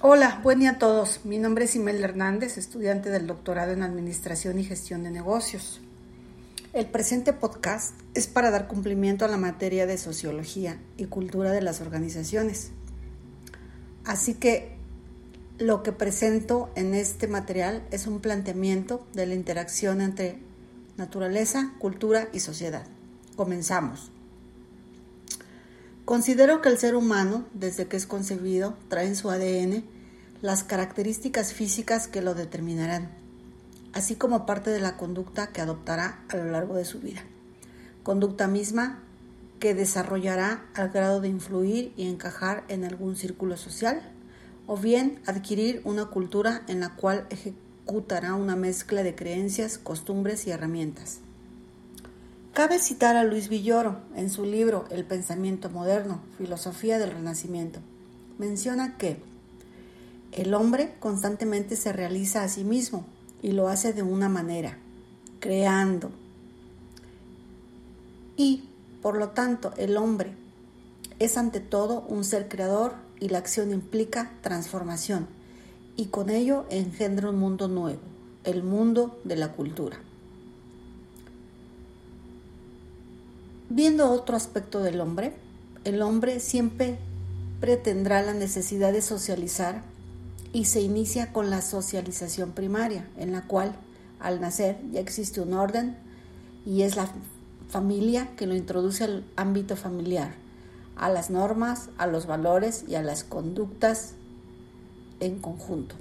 Hola, buen día a todos. Mi nombre es Imelda Hernández, estudiante del doctorado en Administración y Gestión de Negocios. El presente podcast es para dar cumplimiento a la materia de sociología y cultura de las organizaciones. Así que lo que presento en este material es un planteamiento de la interacción entre naturaleza, cultura y sociedad. Comenzamos. Considero que el ser humano, desde que es concebido, trae en su ADN las características físicas que lo determinarán, así como parte de la conducta que adoptará a lo largo de su vida. Conducta misma que desarrollará al grado de influir y encajar en algún círculo social, o bien adquirir una cultura en la cual ejecutará una mezcla de creencias, costumbres y herramientas. Cabe citar a Luis Villoro en su libro El pensamiento moderno, Filosofía del Renacimiento. Menciona que el hombre constantemente se realiza a sí mismo y lo hace de una manera, creando. Y, por lo tanto, el hombre es ante todo un ser creador y la acción implica transformación y con ello engendra un mundo nuevo, el mundo de la cultura. Viendo otro aspecto del hombre, el hombre siempre pretendrá la necesidad de socializar y se inicia con la socialización primaria, en la cual al nacer ya existe un orden y es la familia que lo introduce al ámbito familiar, a las normas, a los valores y a las conductas en conjunto.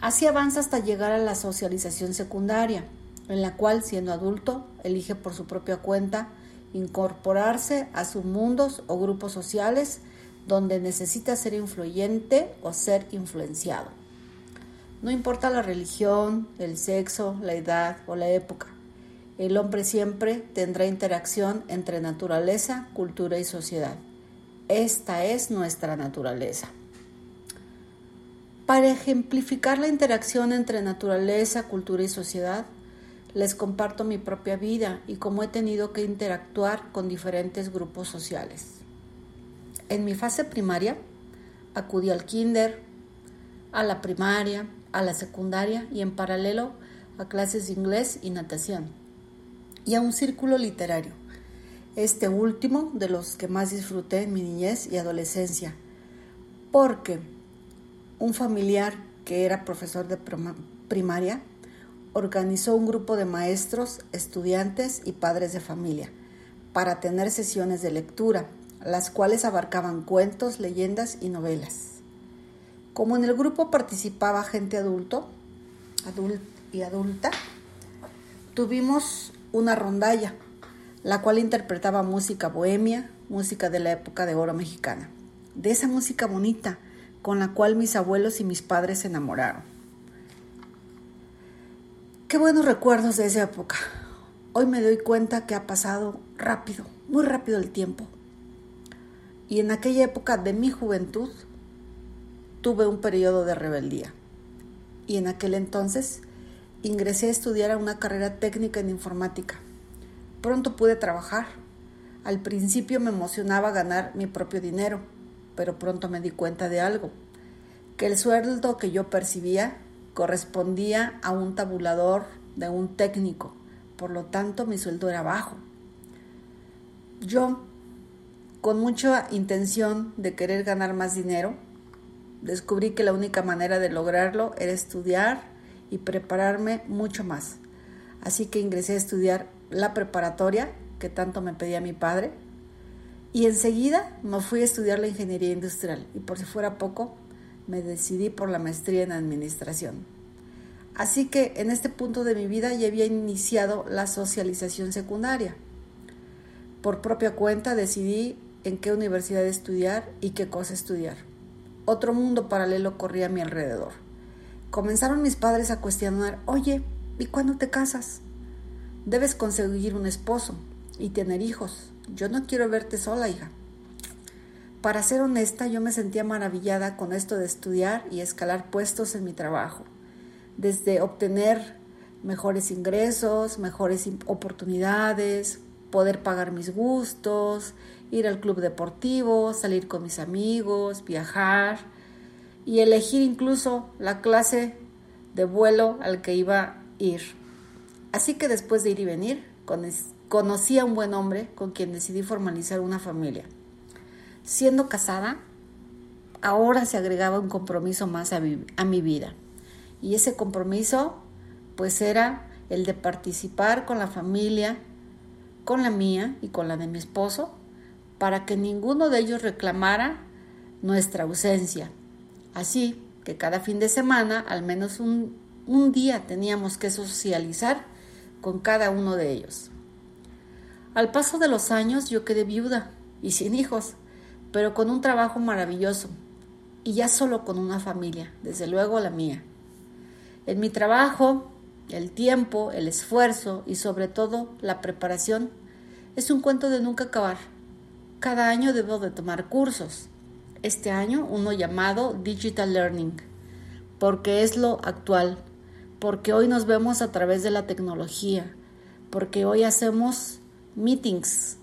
Así avanza hasta llegar a la socialización secundaria, en la cual siendo adulto elige por su propia cuenta incorporarse a sus mundos o grupos sociales donde necesita ser influyente o ser influenciado. No importa la religión, el sexo, la edad o la época, el hombre siempre tendrá interacción entre naturaleza, cultura y sociedad. Esta es nuestra naturaleza. Para ejemplificar la interacción entre naturaleza, cultura y sociedad, les comparto mi propia vida y cómo he tenido que interactuar con diferentes grupos sociales. En mi fase primaria, acudí al kinder, a la primaria, a la secundaria y en paralelo a clases de inglés y natación y a un círculo literario, este último de los que más disfruté en mi niñez y adolescencia, porque un familiar que era profesor de primaria organizó un grupo de maestros, estudiantes y padres de familia para tener sesiones de lectura, las cuales abarcaban cuentos, leyendas y novelas. Como en el grupo participaba gente adulto y adulta, tuvimos una rondalla, la cual interpretaba música bohemia, música de la época de oro mexicana, de esa música bonita con la cual mis abuelos y mis padres se enamoraron. Qué buenos recuerdos de esa época. Hoy me doy cuenta que ha pasado rápido, muy rápido el tiempo. Y en aquella época de mi juventud tuve un periodo de rebeldía. Y en aquel entonces ingresé a estudiar una carrera técnica en informática. Pronto pude trabajar. Al principio me emocionaba ganar mi propio dinero, pero pronto me di cuenta de algo, que el sueldo que yo percibía correspondía a un tabulador de un técnico, por lo tanto mi sueldo era bajo. Yo, con mucha intención de querer ganar más dinero, descubrí que la única manera de lograrlo era estudiar y prepararme mucho más. Así que ingresé a estudiar la preparatoria que tanto me pedía mi padre y enseguida me fui a estudiar la ingeniería industrial y por si fuera poco me decidí por la maestría en administración. Así que en este punto de mi vida ya había iniciado la socialización secundaria. Por propia cuenta decidí en qué universidad estudiar y qué cosa estudiar. Otro mundo paralelo corría a mi alrededor. Comenzaron mis padres a cuestionar, oye, ¿y cuándo te casas? Debes conseguir un esposo y tener hijos. Yo no quiero verte sola, hija. Para ser honesta, yo me sentía maravillada con esto de estudiar y escalar puestos en mi trabajo, desde obtener mejores ingresos, mejores oportunidades, poder pagar mis gustos, ir al club deportivo, salir con mis amigos, viajar y elegir incluso la clase de vuelo al que iba a ir. Así que después de ir y venir, conocí a un buen hombre con quien decidí formalizar una familia. Siendo casada, ahora se agregaba un compromiso más a mi, vida. Y ese compromiso pues era el de participar con la familia, con la mía y con la de mi esposo, para que ninguno de ellos reclamara nuestra ausencia. Así que cada fin de semana, al menos un, día, teníamos que socializar con cada uno de ellos. Al paso de los años yo quedé viuda y sin hijos, pero con un trabajo maravilloso y ya solo con una familia, desde luego la mía. En mi trabajo, el tiempo, el esfuerzo y sobre todo la preparación es un cuento de nunca acabar. Cada año debo de tomar cursos. Este año uno llamado Digital Learning, porque es lo actual, porque hoy nos vemos a través de la tecnología, porque hoy hacemos meetings,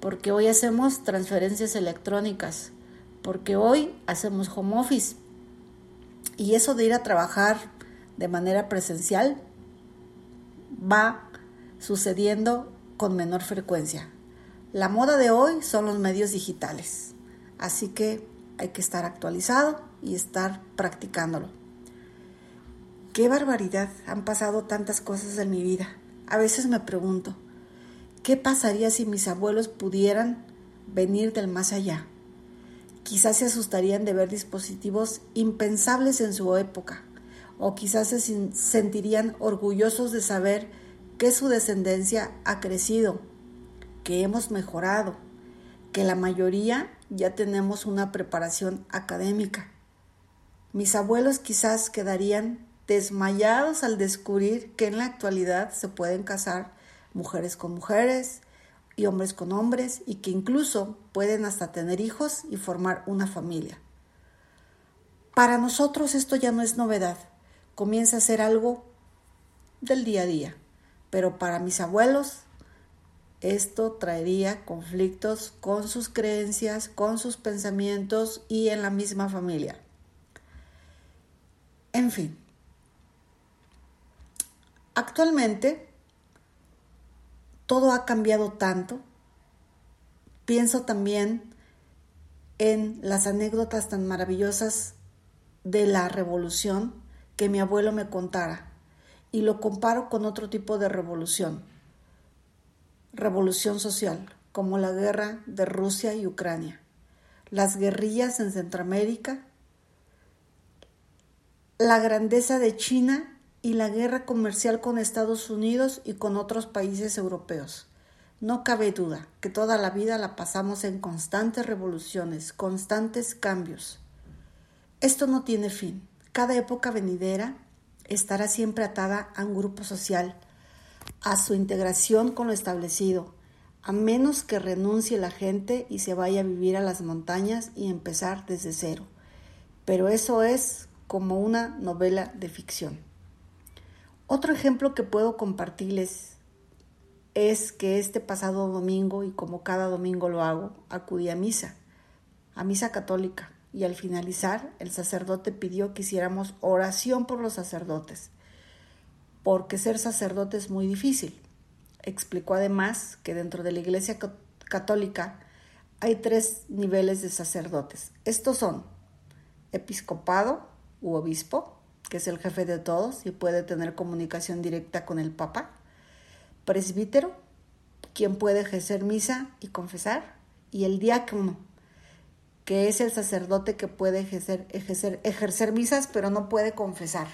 porque hoy hacemos transferencias electrónicas, porque hoy hacemos home office. Y eso de ir a trabajar de manera presencial va sucediendo con menor frecuencia. La moda de hoy son los medios digitales, así que hay que estar actualizado y estar practicándolo. Qué barbaridad, han pasado tantas cosas en mi vida. A veces me pregunto, ¿qué pasaría si mis abuelos pudieran venir del más allá? quizás se asustarían de ver dispositivos impensables en su época, o quizás se sentirían orgullosos de saber que su descendencia ha crecido, que hemos mejorado, que la mayoría ya tenemos una preparación académica. Mis abuelos quizás quedarían desmayados al descubrir que en la actualidad se pueden casar mujeres con mujeres, y hombres con hombres y que incluso pueden hasta tener hijos y formar una familia. Para nosotros esto ya no es novedad, comienza a ser algo del día a día, pero para mis abuelos esto traería conflictos con sus creencias, con sus pensamientos y en la misma familia. En fin, actualmente todo ha cambiado tanto. Pienso también en las anécdotas tan maravillosas de la revolución que mi abuelo me contara y lo comparo con otro tipo de revolución, revolución social, como la guerra de Rusia y Ucrania, las guerrillas en Centroamérica, la grandeza de China y la guerra comercial con Estados Unidos y con otros países europeos. No cabe duda que toda la vida la pasamos en constantes revoluciones, constantes cambios. Esto no tiene fin. Cada época venidera estará siempre atada a un grupo social, a su integración con lo establecido, a menos que renuncie la gente y se vaya a vivir a las montañas y empezar desde cero. Pero eso es como una novela de ficción. Otro ejemplo que puedo compartirles es que este pasado domingo, y como cada domingo lo hago, acudí a misa, a misa católica, y al finalizar el sacerdote pidió que hiciéramos oración por los sacerdotes, porque ser sacerdote es muy difícil. Explicó además que dentro de la Iglesia católica hay tres niveles de sacerdotes. Estos son episcopado u obispo, que es el jefe de todos y puede tener comunicación directa con el Papa. Presbítero, quien puede ejercer misa y confesar. Y el diácono, que es el sacerdote que puede ejercer, ejercer, ejercer misas pero no puede confesar.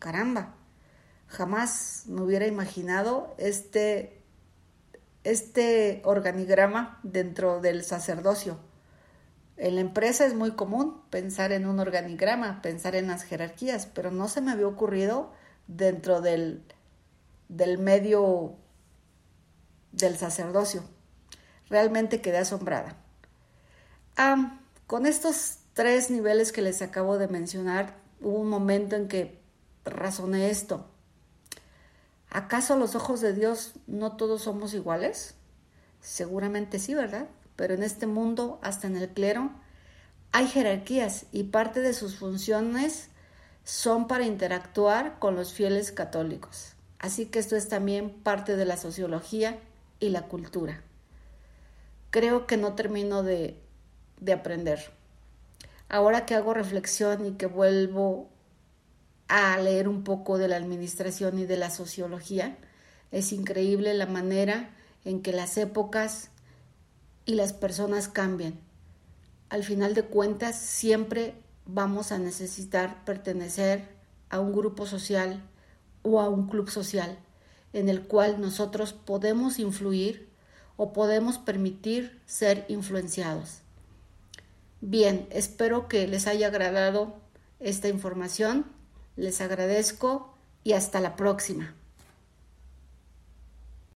Caramba, jamás me hubiera imaginado este, este organigrama dentro del sacerdocio. En la empresa es muy común pensar en un organigrama, pensar en las jerarquías, pero no se me había ocurrido dentro del, del medio del sacerdocio. Realmente quedé asombrada. Ah, con estos tres niveles que les acabo de mencionar, hubo un momento en que razoné esto. ¿Acaso a los ojos de Dios no todos somos iguales? Seguramente sí, ¿verdad? pero en este mundo, hasta en el clero, hay jerarquías y parte de sus funciones son para interactuar con los fieles católicos. Así que esto es también parte de la sociología y la cultura. Creo que no termino de, de aprender. Ahora que hago reflexión y que vuelvo a leer un poco de la administración y de la sociología, es increíble la manera en que las épocas y las personas cambian. Al final de cuentas, siempre vamos a necesitar pertenecer a un grupo social o a un club social en el cual nosotros podemos influir o podemos permitir ser influenciados. Bien, espero que les haya agradado esta información. Les agradezco y hasta la próxima.